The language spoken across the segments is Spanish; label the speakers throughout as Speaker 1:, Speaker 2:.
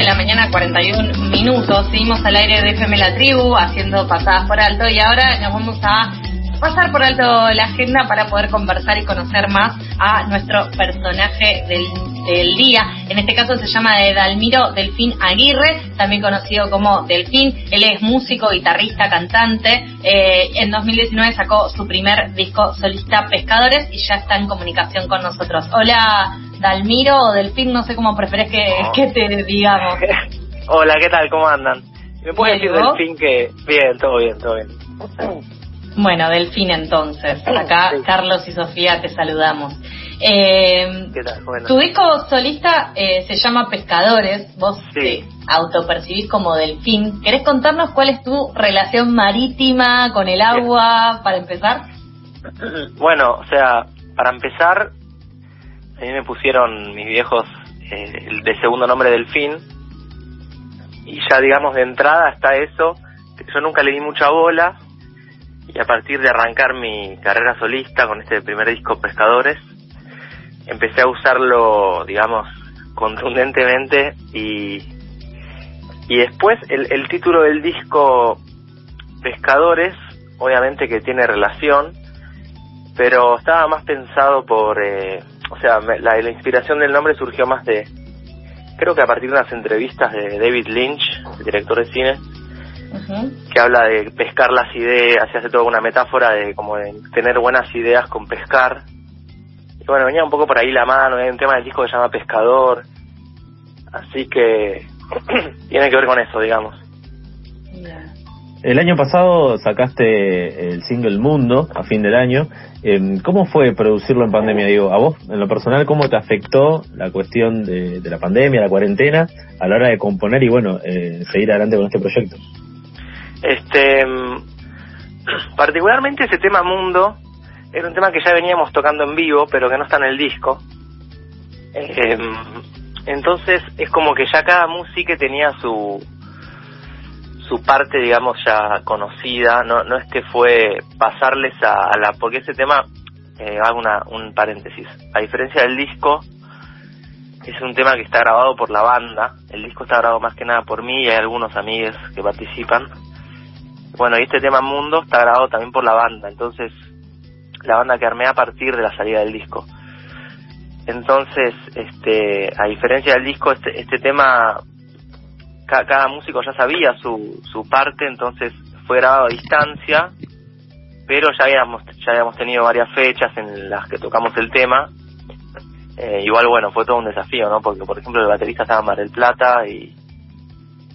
Speaker 1: de la mañana, 41 minutos. Seguimos al aire de FM La Tribu, haciendo pasadas por alto. Y ahora nos vamos a pasar por alto la agenda para poder conversar y conocer más a nuestro personaje del, día. En este caso se llama Dalmiro Delfín Aguirre, también conocido como Delfín. Él es músico, guitarrista, cantante. Eh, en 2019 sacó su primer disco solista Pescadores y ya está en comunicación con nosotros. Hola Dalmiro o Delfín, no sé cómo prefieres que, que te digamos.
Speaker 2: Hola, ¿qué tal? ¿Cómo andan? ¿Me puedes decir Delfín que... Bien, todo bien, todo bien.
Speaker 1: Bueno, Delfín entonces. Acá Carlos y Sofía te saludamos. Eh, ¿Qué tal? Tu disco solista eh, se llama Pescadores. Vos te autopercibís como Delfín. ¿Querés contarnos cuál es tu relación marítima con el agua para empezar?
Speaker 2: Bueno, o sea, para empezar, a mí me pusieron mis viejos eh, de segundo nombre Delfín. Y ya digamos de entrada está eso. Yo nunca le di mucha bola y a partir de arrancar mi carrera solista con este primer disco Pescadores, empecé a usarlo, digamos, contundentemente y, y después el, el título del disco Pescadores, obviamente que tiene relación, pero estaba más pensado por, eh, o sea, la, la inspiración del nombre surgió más de, creo que a partir de unas entrevistas de David Lynch, el director de cine, que habla de pescar las ideas, y hace toda una metáfora de como de tener buenas ideas con pescar. Y bueno, venía un poco por ahí la mano, hay un tema del disco que se llama Pescador, así que tiene que ver con eso, digamos.
Speaker 3: El año pasado sacaste el single Mundo a fin del año. Em, ¿Cómo fue producirlo en pandemia? Digo, a vos, en lo personal, ¿cómo te afectó la cuestión de, la pandemia, la cuarentena, a la hora de componer y, bueno, eh, seguir adelante con este proyecto?
Speaker 2: Este, particularmente ese tema Mundo era un tema que ya veníamos tocando en vivo, pero que no está en el disco. Em, entonces es como que ya cada música tenía su su parte, digamos, ya conocida. No, no es que fue pasarles a, la... Porque ese tema, eh, hago una, un paréntesis. A diferencia del disco, es un tema que está grabado por la banda. El disco está grabado más que nada por mí y hay algunos amigos que participan. Bueno, y este tema Mundo está grabado también por la banda, entonces la banda que armé a partir de la salida del disco. Entonces, este, a diferencia del disco, este, este tema, cada músico ya sabía su, su parte, entonces fue grabado a distancia, pero ya habíamos, ya habíamos tenido varias fechas en las que tocamos el tema. Eh, igual, bueno, fue todo un desafío, ¿no? Porque, por ejemplo, el baterista estaba en Mar del Plata y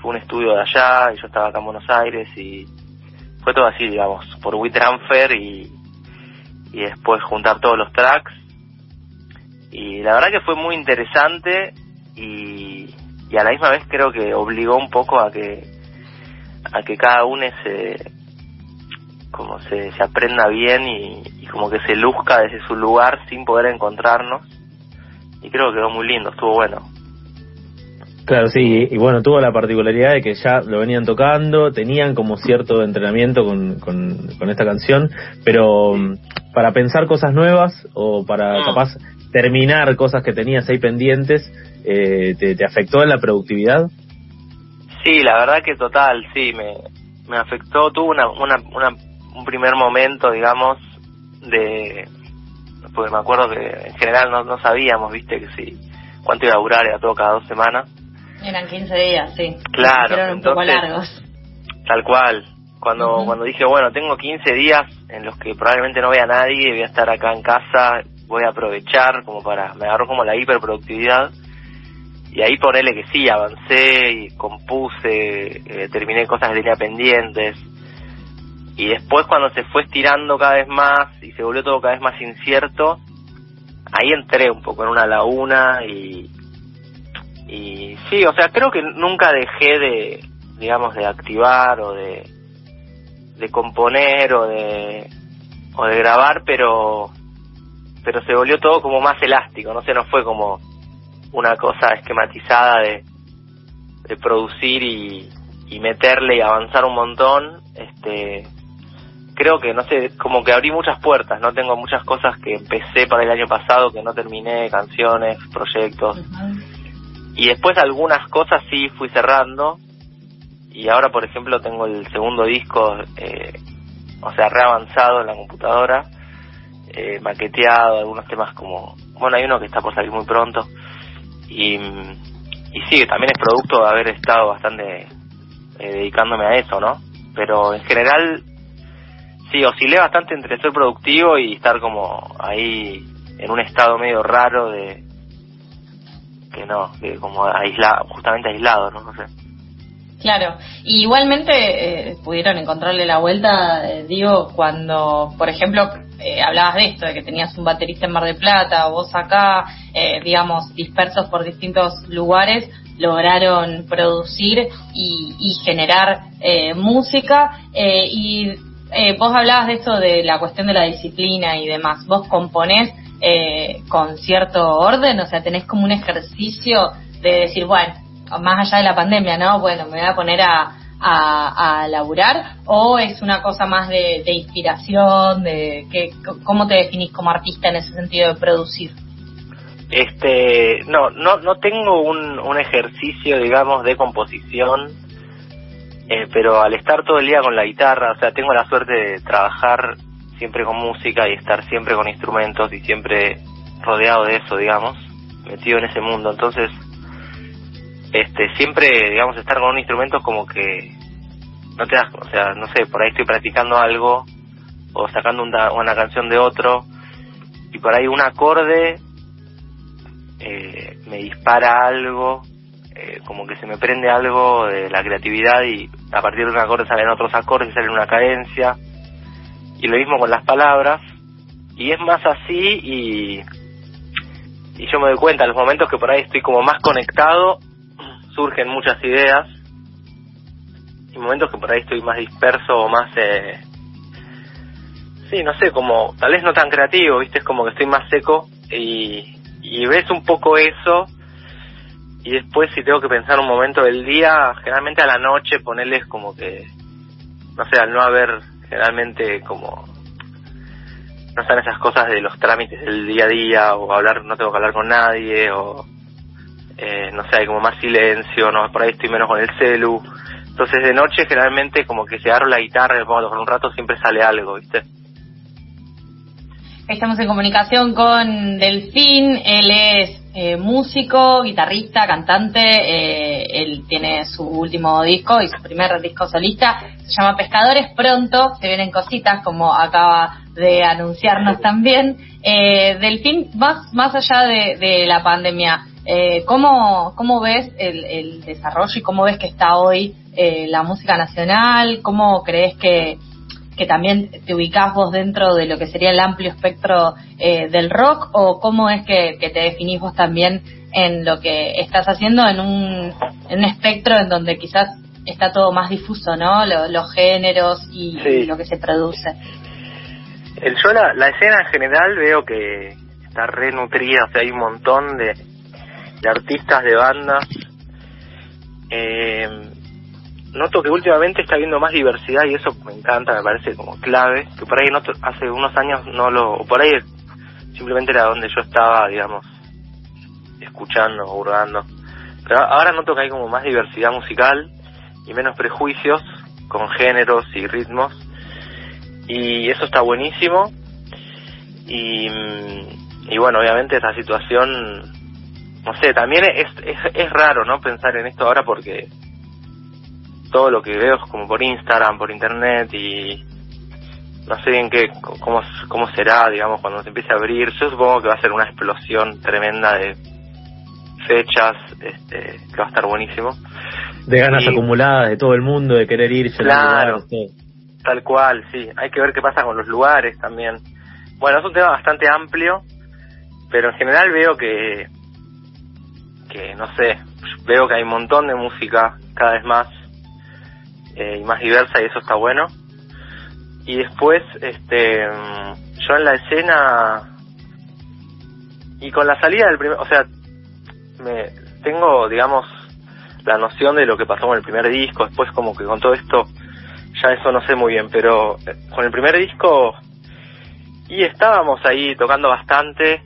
Speaker 2: fue un estudio de allá y yo estaba acá en Buenos Aires y fue todo así, digamos, por WeTransfer y, y después juntar todos los tracks. Y la verdad que fue muy interesante y, y a la misma vez creo que obligó un poco a que a que cada uno se como se, se aprenda bien y, y como que se luzca desde su lugar sin poder encontrarnos y creo que quedó muy lindo, estuvo bueno.
Speaker 3: Claro, sí, y, bueno, tuvo la particularidad de que ya lo venían tocando, tenían como cierto entrenamiento con, con, esta canción, pero mm, para pensar cosas nuevas o para ah. capaz terminar cosas que tenías ahí pendientes, eh, te, afectó en la productividad?
Speaker 2: Sí, la verdad que total, sí, me, me afectó, tuvo una, una, una, un primer momento, digamos, de, porque me acuerdo que en general no, no sabíamos, viste, que si, cuánto iba a durar, era todo cada dos semanas,
Speaker 1: eran 15 días, sí.
Speaker 2: Claro.
Speaker 1: Eran un poco largos.
Speaker 2: Tal cual. Cuando, cuando dije, bueno, tengo 15 días en los que probablemente no vea a nadie, voy a estar acá en casa, voy a aprovechar como para, me agarró como la hiperproductividad. Y ahí ponele que sí, avancé y compuse, eh, terminé cosas que tenía pendientes. Y después cuando se fue estirando cada vez más y se volvió todo cada vez más incierto, ahí entré un poco en una laguna y, y sí, o sea, creo que nunca dejé de, digamos, de activar o de, de componer o de, o de grabar, pero, pero se volvió todo como más elástico, no sé, no fue como una cosa esquematizada de, de producir y, y meterle y avanzar un montón, este, creo que, no sé, como que abrí muchas puertas, ¿no? Tengo muchas cosas que empecé para el año pasado que no terminé, canciones, proyectos y después algunas cosas sí fui cerrando. Y ahora por ejemplo tengo el segundo disco eh, o sea reavanzado en la computadora eh, maqueteado algunos temas como bueno hay uno que está por salir muy pronto. Y y sí también es producto de haber estado bastante eh, dedicándome a eso no pero en general sí oscilé bastante entre ser productivo y estar como ahí en un estado medio raro de que no, que como aislado, justamente aislado, ¿no? no sé.
Speaker 1: Claro, y igualmente eh, pudieron encontrarle la vuelta, eh, digo, cuando, por ejemplo, eh, hablabas de esto, de que tenías un baterista en Mar de Plata, vos acá, digamos, dispersos por distintos lugares, lograron producir y, y generar música. y vos hablabas de esto de la cuestión de la disciplina y demás. Vos componés eh, con cierto orden, o sea, tenés como un ejercicio de decir, bueno, más allá de la pandemia, ¿no? Bueno, me voy a poner a, a, laburar, o es una cosa más de, inspiración, de que, ¿cómo te definís como artista en ese sentido de producir?
Speaker 2: Este, no, no, no tengo un, un ejercicio, digamos, de composición, eh, pero al estar todo el día con la guitarra, o sea, tengo la suerte de trabajar siempre con música y estar siempre con instrumentos y siempre rodeado de eso, digamos, metido en ese mundo. Entonces, este, siempre, digamos, estar con un instrumento es como que no te das, o sea, no sé, por ahí estoy practicando algo o sacando una, una canción de otro y por ahí un acorde eh, me dispara algo, eh, como que se me prende algo de la creatividad y a partir de un acorde salen otros acordes sale una cadencia y lo mismo con las palabras y es más así y y yo me doy cuenta en los momentos que por ahí estoy como más conectado surgen muchas ideas y momentos que por ahí estoy más disperso o más eh, sí no sé como tal vez no tan creativo viste es como que estoy más seco y y ves un poco eso y después si tengo que pensar un momento del día generalmente a la noche ponerles como que no sé al no haber generalmente como no están esas cosas de los trámites del día a día o hablar no tengo que hablar con nadie o eh, no sé hay como más silencio no por ahí estoy menos con el celu. Entonces de noche generalmente como que si agarro la guitarra y me pongo a tocar un rato siempre sale algo viste
Speaker 1: Estamos en comunicación con Delfín, él es eh, músico, guitarrista, cantante, eh, él tiene su último disco y su primer disco solista, se llama Pescadores, pronto se vienen cositas como acaba de anunciarnos también. Eh, Delfín, más, más allá de, la pandemia, eh, ¿cómo, ¿cómo ves el, el desarrollo y cómo ves que está hoy eh, la música nacional? ¿Cómo crees que que también te ubicás vos dentro de lo que sería el amplio espectro eh, del rock o cómo es que, te definís vos también en lo que estás haciendo en un, en un espectro en donde quizás está todo más difuso, ¿no? los géneros y, lo que se produce.
Speaker 2: El, yo la, la, escena en general veo que está re nutrida, o sea, hay un montón de, de artistas, de bandas. Eh, noto que últimamente está habiendo más diversidad y eso me encanta, me parece como clave, que por ahí no, hace unos años no lo, o por ahí simplemente era donde yo estaba, digamos, escuchando, hurgando. Pero ahora noto que hay como más diversidad musical y menos prejuicios con géneros y ritmos y eso está buenísimo y, y bueno, obviamente esta situación, no sé, también es, es, es raro, ¿no? Pensar en esto ahora porque todo lo que veo es como por Instagram, por internet y no sé bien qué, cómo, cómo será, digamos, cuando se empiece a abrir. Yo supongo que va a ser una explosión tremenda de fechas, este, que va a estar buenísimo.
Speaker 3: De ganas acumuladas de todo el mundo, de querer irse.
Speaker 2: Claro, tal cual, sí. Hay que ver qué pasa con los lugares también. Bueno, es un tema bastante amplio, pero en general veo que, que no sé, veo que hay un montón de música cada vez más eh, y más diversa y eso está bueno. Y después, este, mm, yo en la escena y con la salida del primer, o sea, me tengo, digamos, la noción de lo que pasó con el primer disco, después como que con todo esto ya eso no sé muy bien, pero eh, con el primer disco y estábamos ahí tocando bastante,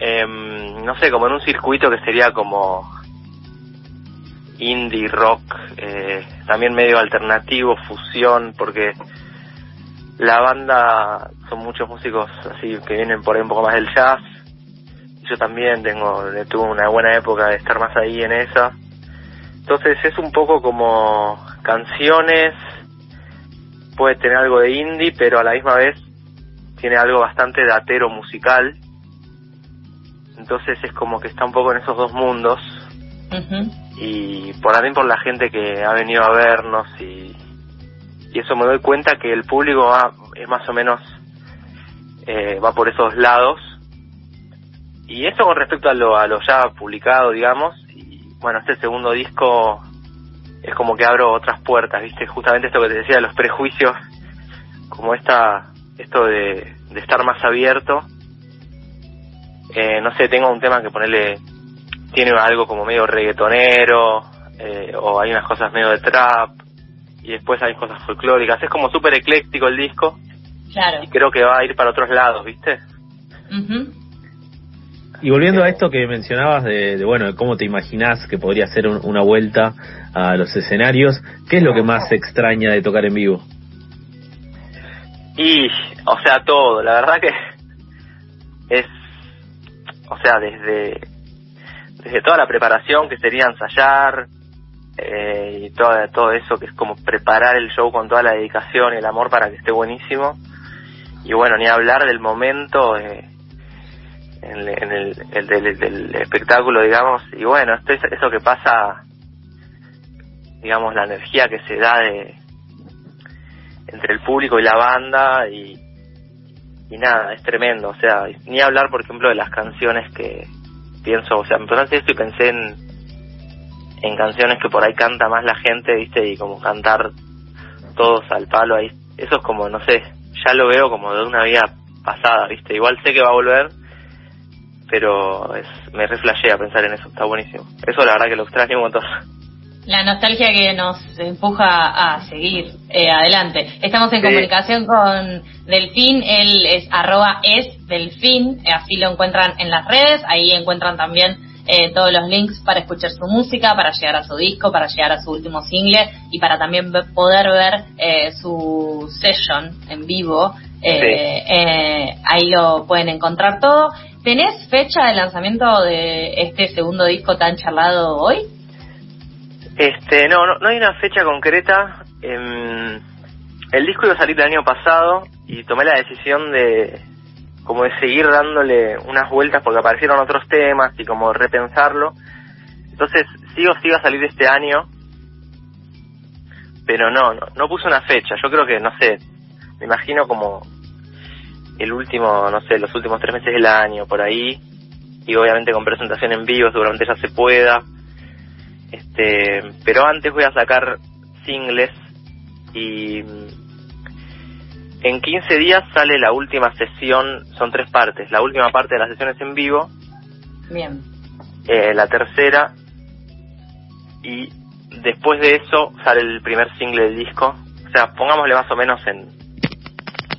Speaker 2: eh, no sé, como en un circuito que sería como indie rock, eh, también medio alternativo, fusión, porque la banda son muchos músicos así que vienen por ahí un poco más del jazz. Yo también tengo, tuve una buena época de estar más ahí en esa. Entonces es un poco como canciones, puede tener algo de indie, pero a la misma vez tiene algo bastante datero musical. Entonces es como que está un poco en esos dos mundos. Y por también por la gente que ha venido a vernos y, y eso me doy cuenta que el público va, es más o menos eh, va por esos lados. Y esto con respecto a lo, a lo ya publicado, digamos, y bueno, este segundo disco es como que abro otras puertas, ¿viste? Justamente esto que te decía, los prejuicios, como esta, esto de, de estar más abierto. Eh, no sé, tengo un tema que ponerle, tiene algo como medio reggaetonero, eh, o hay unas cosas medio de trap, y después hay cosas folclóricas. Es como súper ecléctico el disco.
Speaker 1: Claro.
Speaker 2: Y creo que va a ir para otros lados, ¿viste?
Speaker 3: Y volviendo a esto que mencionabas de, de, bueno, cómo te imaginás que podría ser una vuelta a los escenarios, ¿qué es lo que más extraña de tocar en vivo?
Speaker 2: Y, o sea, todo, la verdad que es, o sea, desde, desde toda la preparación que sería ensayar, eh, y todo, todo eso que es como preparar el show con toda la dedicación y el amor para que esté buenísimo. Y bueno, ni hablar del momento, eh, en, en el, el del, del, espectáculo, digamos, y bueno, esto es eso que pasa, digamos, la energía que se da de entre el público y la banda y, y nada, es tremendo, o sea, ni hablar, por ejemplo, de las canciones que pienso, o sea, me pasaste esto y pensé en, en canciones que por ahí canta más la gente, viste, y como cantar todos al palo ahí, eso es como, no sé, ya lo veo como de una vida pasada, viste, igual sé que va a volver, pero es, me reflejea pensar en eso, está buenísimo. Eso la verdad que lo extraño un montón.
Speaker 1: La nostalgia que nos empuja a seguir eh, adelante. Estamos en sí. comunicación con Delfín, él es arroba es Delfín, así lo encuentran en las redes, ahí encuentran también eh, todos los links para escuchar su música, para llegar a su disco, para llegar a su último single y para también poder ver eh, su session en vivo. Eh, sí. eh, ahí lo pueden encontrar todo. ¿Tenés fecha de lanzamiento de este segundo disco tan charlado hoy?
Speaker 2: Este, no, no, no hay una fecha concreta. Eh, el disco iba a salir el año pasado y tomé la decisión de como de seguir dándole unas vueltas porque aparecieron otros temas y como repensarlo. Entonces, sigo, sigo a salir este año, pero no, no, no puse una fecha. Yo creo que, no sé, me imagino como el último, no sé, los últimos tres meses del año, por ahí, y obviamente con presentación en vivo seguramente ya se pueda. Este, pero antes voy a sacar singles y en 15 días sale la última sesión, son tres partes. La última parte de las sesiones en vivo.
Speaker 1: Bien.
Speaker 2: Eh, la tercera. Y después de eso sale el primer single del disco. O sea, pongámosle más o menos en,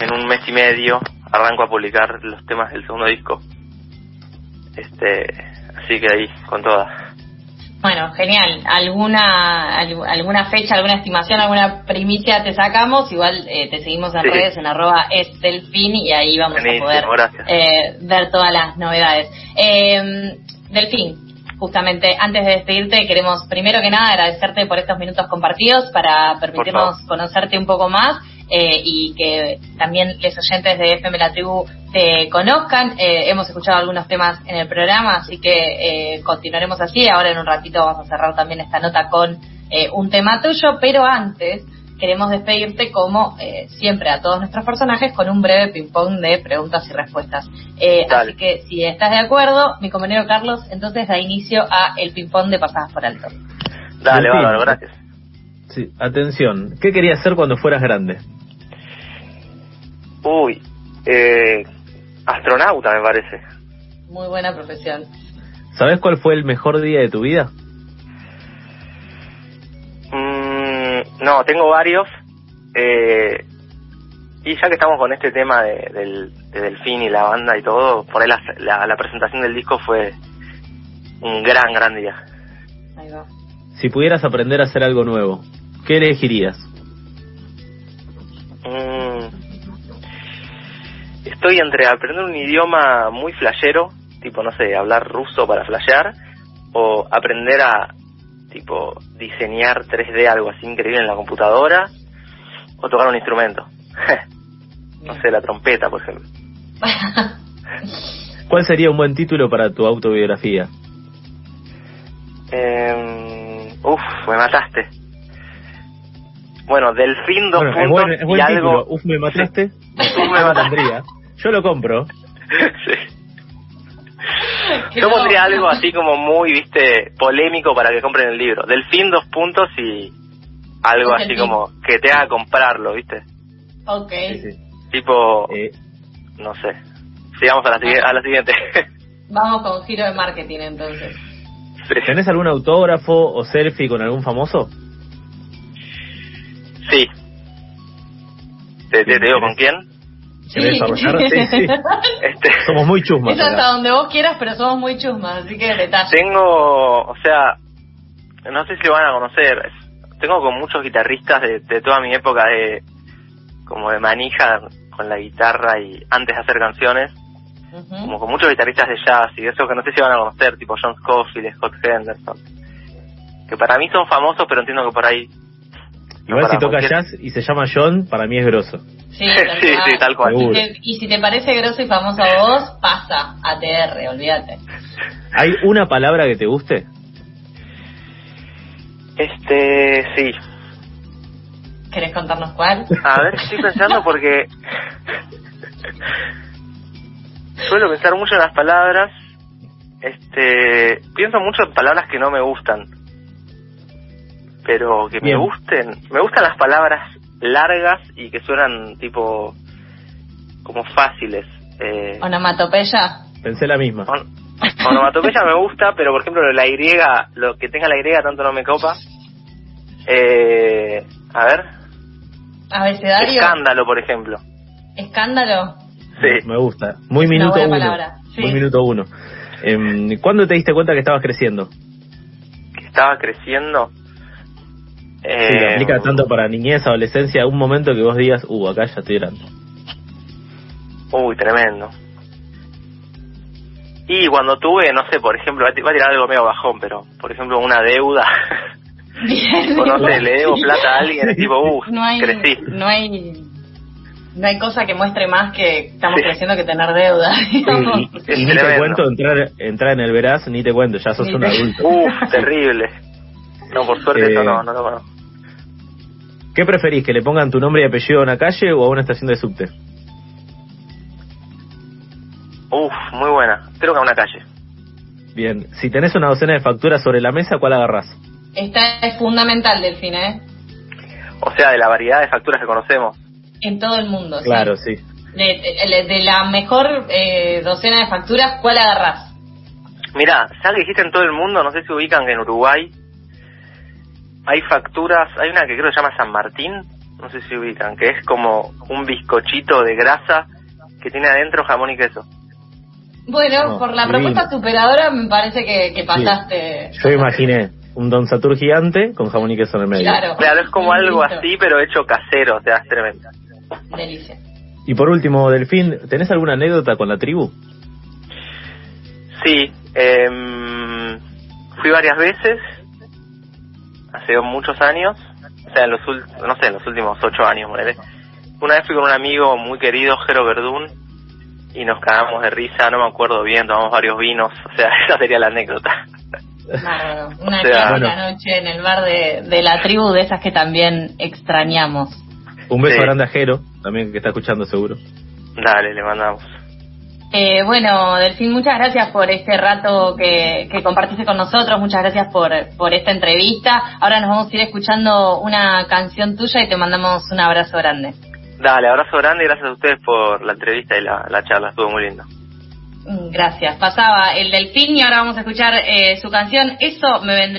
Speaker 2: en un mes y medio arranco a publicar los temas del segundo disco. Este, así que ahí, con todas.
Speaker 1: Bueno, genial. ¿Alguna alguna fecha, alguna estimación, alguna primicia te sacamos? Igual eh, te seguimos en sí. redes en arroba es y ahí vamos a poder eh, ver todas las novedades. Eh, delfín, justamente antes de despedirte queremos primero que nada agradecerte por estos minutos compartidos para permitirnos conocerte un poco más eh, y que también los oyentes de FM La Tribu te conozcan. Eh, hemos escuchado algunos temas en el programa, así que eh, continuaremos así. Ahora en un ratito vamos a cerrar también esta nota con eh, un tema tuyo, pero antes queremos despedirte como eh, siempre a todos nuestros personajes con un breve ping-pong de preguntas y respuestas. Eh, así que si estás de acuerdo, mi compañero Carlos, entonces da inicio a el ping-pong de pasadas por alto.
Speaker 2: Dale, bárbaro, gracias.
Speaker 3: Sí, atención. ¿Qué querías hacer cuando fueras grande?
Speaker 2: Uy, eh, astronauta me parece.
Speaker 1: Muy buena profesión.
Speaker 3: ¿Sabes cuál fue el mejor día de tu vida?
Speaker 2: Mm, no, tengo varios. Eh, y ya que estamos con este tema de, del, de Delfín y la banda y todo, por ahí la, la, la presentación del disco fue un gran, gran día.
Speaker 1: Ahí va.
Speaker 3: si pudieras aprender a hacer algo nuevo, ¿qué elegirías?
Speaker 2: Mm. Estoy entre aprender un idioma muy flashero, tipo, no sé, hablar ruso para flashear, o aprender a, tipo, diseñar 3D, algo así increíble en la computadora, o tocar un instrumento. no sé, la trompeta, por ejemplo.
Speaker 3: ¿Cuál sería un buen título para tu autobiografía?
Speaker 2: Eh, uf, me mataste. Bueno, Delfín, dos
Speaker 3: Bueno, es
Speaker 2: puntos
Speaker 3: buen, es buen
Speaker 2: y
Speaker 3: título.
Speaker 2: algo...
Speaker 3: Uf, me mataste.
Speaker 2: Uf, me mataste.
Speaker 3: Yo lo compro.
Speaker 2: Sí. Yo pondría algo así como muy, viste, polémico para que compren el libro. Delfín, dos puntos y algo así como que te haga comprarlo, viste.
Speaker 1: Ok.
Speaker 3: Sí, sí.
Speaker 2: Tipo,
Speaker 3: Eh,
Speaker 2: no sé. Sigamos a la, a la siguiente.
Speaker 1: Vamos con giro de marketing entonces.
Speaker 3: ¿Tenés algún autógrafo o selfie con algún famoso?
Speaker 2: Sí. ¿Te, te, te digo con quién?
Speaker 3: ¿Querés desarrollar? Sí, sí.
Speaker 2: Este,
Speaker 3: Somos muy chusmas.
Speaker 1: Es hasta donde vos quieras, pero somos muy chusmas, así que detalle.
Speaker 2: tengo, o sea, no sé si lo van a conocer. Tengo con muchos guitarristas de, de toda mi época de como de manija con la guitarra y antes de hacer canciones, como con muchos guitarristas de jazz y eso que no sé si van a conocer, tipo John Scofield, Scott Henderson, que para mí son famosos, pero entiendo que por ahí
Speaker 3: Igual si toca
Speaker 2: cualquier-
Speaker 3: jazz y se llama John, para mí es grosso.
Speaker 1: Sí, tal
Speaker 2: Sí, tal cual.
Speaker 1: Y,
Speaker 3: Seguro.
Speaker 1: te- y si te parece grosso y famoso a vos, pasa a TR, olvídate.
Speaker 3: ¿Hay una palabra que te guste?
Speaker 2: Este, sí.
Speaker 1: ¿Querés contarnos cuál?
Speaker 2: A ver, estoy pensando porque suelo pensar mucho en las palabras. Este, pienso mucho en palabras que no me gustan, pero que
Speaker 3: Bien.
Speaker 2: me gusten. Me gustan las palabras largas y que suenan tipo como fáciles. Eh,
Speaker 1: ¿Onomatopeya?
Speaker 3: Pensé la misma.
Speaker 2: on- onomatopeya me gusta, pero por ejemplo la Y, lo que tenga la Y tanto no me copa. Eh, a ver,
Speaker 1: ¿Abecedario?
Speaker 2: escándalo, por ejemplo.
Speaker 1: ¿Escándalo?
Speaker 2: Sí.
Speaker 3: Me gusta. Muy
Speaker 1: Es una
Speaker 3: minuto
Speaker 1: buena
Speaker 3: uno.
Speaker 1: palabra, sí.
Speaker 3: Muy minuto uno. Em, ¿Cuándo te diste cuenta que estabas creciendo?
Speaker 2: que estaba creciendo.
Speaker 3: Sí,
Speaker 2: Eh,
Speaker 3: aplica tanto para niñez, adolescencia, un momento que vos digas, uh, acá ya estoy grande.
Speaker 2: Uy, tremendo. Y cuando tuve, no sé, por ejemplo, va a tirar algo medio bajón, pero por ejemplo una deuda,
Speaker 1: Bien.
Speaker 2: o no sé, le debo plata a alguien, es tipo, uh,
Speaker 1: no hay,
Speaker 2: crecí.
Speaker 1: no hay, no hay cosa que muestre más que estamos
Speaker 2: Sí.
Speaker 1: creciendo que tener deuda. digamos.
Speaker 3: Y, y ni te cuento entrar, entrar en el veraz, ni te cuento, ya sos
Speaker 1: Ni
Speaker 3: un
Speaker 1: te-
Speaker 3: adulto.
Speaker 2: Uf, terrible. No, por suerte
Speaker 3: Eh,
Speaker 2: eso no, no lo conozco.
Speaker 3: ¿Qué preferís, que le pongan tu nombre y apellido a una calle o a una estación de subte?
Speaker 2: Uf, muy buena. Creo que a una calle.
Speaker 3: Bien, si tenés una docena de facturas sobre la mesa, ¿cuál agarrás?
Speaker 1: Esta es fundamental, Delfín, ¿eh?
Speaker 2: O sea, de la variedad de facturas que conocemos.
Speaker 1: En todo el mundo. sí.
Speaker 3: Claro, sí.
Speaker 1: De, de- de la mejor eh, docena de facturas, ¿cuál agarrás?
Speaker 2: Mira, ya que dijiste en todo el mundo, no sé si ubican que en Uruguay hay facturas, hay una que creo que se llama San Martín, no sé si ubican, que es como un bizcochito de grasa que tiene adentro jamón y queso.
Speaker 1: Bueno,
Speaker 3: No,
Speaker 1: por la
Speaker 3: divino.
Speaker 1: propuesta superadora me parece que, que pasaste.
Speaker 3: Yo imaginé un Don Satur gigante con jamón y queso en el medio.
Speaker 1: Claro.
Speaker 2: Claro, es como algo
Speaker 1: Listo.
Speaker 2: así, pero hecho casero, o sea, es tremendo.
Speaker 1: Delicia.
Speaker 3: Y por último, Delfín, ¿tenés alguna anécdota con la tribu?
Speaker 2: Sí, em, fui varias veces, hace muchos años, o sea, en los, no sé, en los últimos ocho años. Una vez fui con un amigo muy querido, Jero Verdún, y nos cagamos de risa, no me acuerdo bien, tomamos varios vinos, o sea, esa sería la anécdota.
Speaker 1: Bárbaro. Una
Speaker 2: O sea,
Speaker 3: bueno.
Speaker 1: noche en el bar de, de la tribu, de esas que también extrañamos.
Speaker 3: Un beso
Speaker 2: Sí.
Speaker 3: grande a Jero, también que está escuchando seguro.
Speaker 2: Dale, le mandamos.
Speaker 1: Eh, bueno, Delfín, muchas gracias por este rato que, que compartiste con nosotros, muchas gracias por, por esta entrevista. Ahora nos vamos a ir escuchando una canción tuya y te mandamos un abrazo grande.
Speaker 2: Dale, abrazo grande y gracias a ustedes por la entrevista y la, la charla, estuvo muy lindo.
Speaker 1: Mm, Gracias. Pasaba el Delfín y ahora vamos a escuchar eh, su canción Eso me vendría.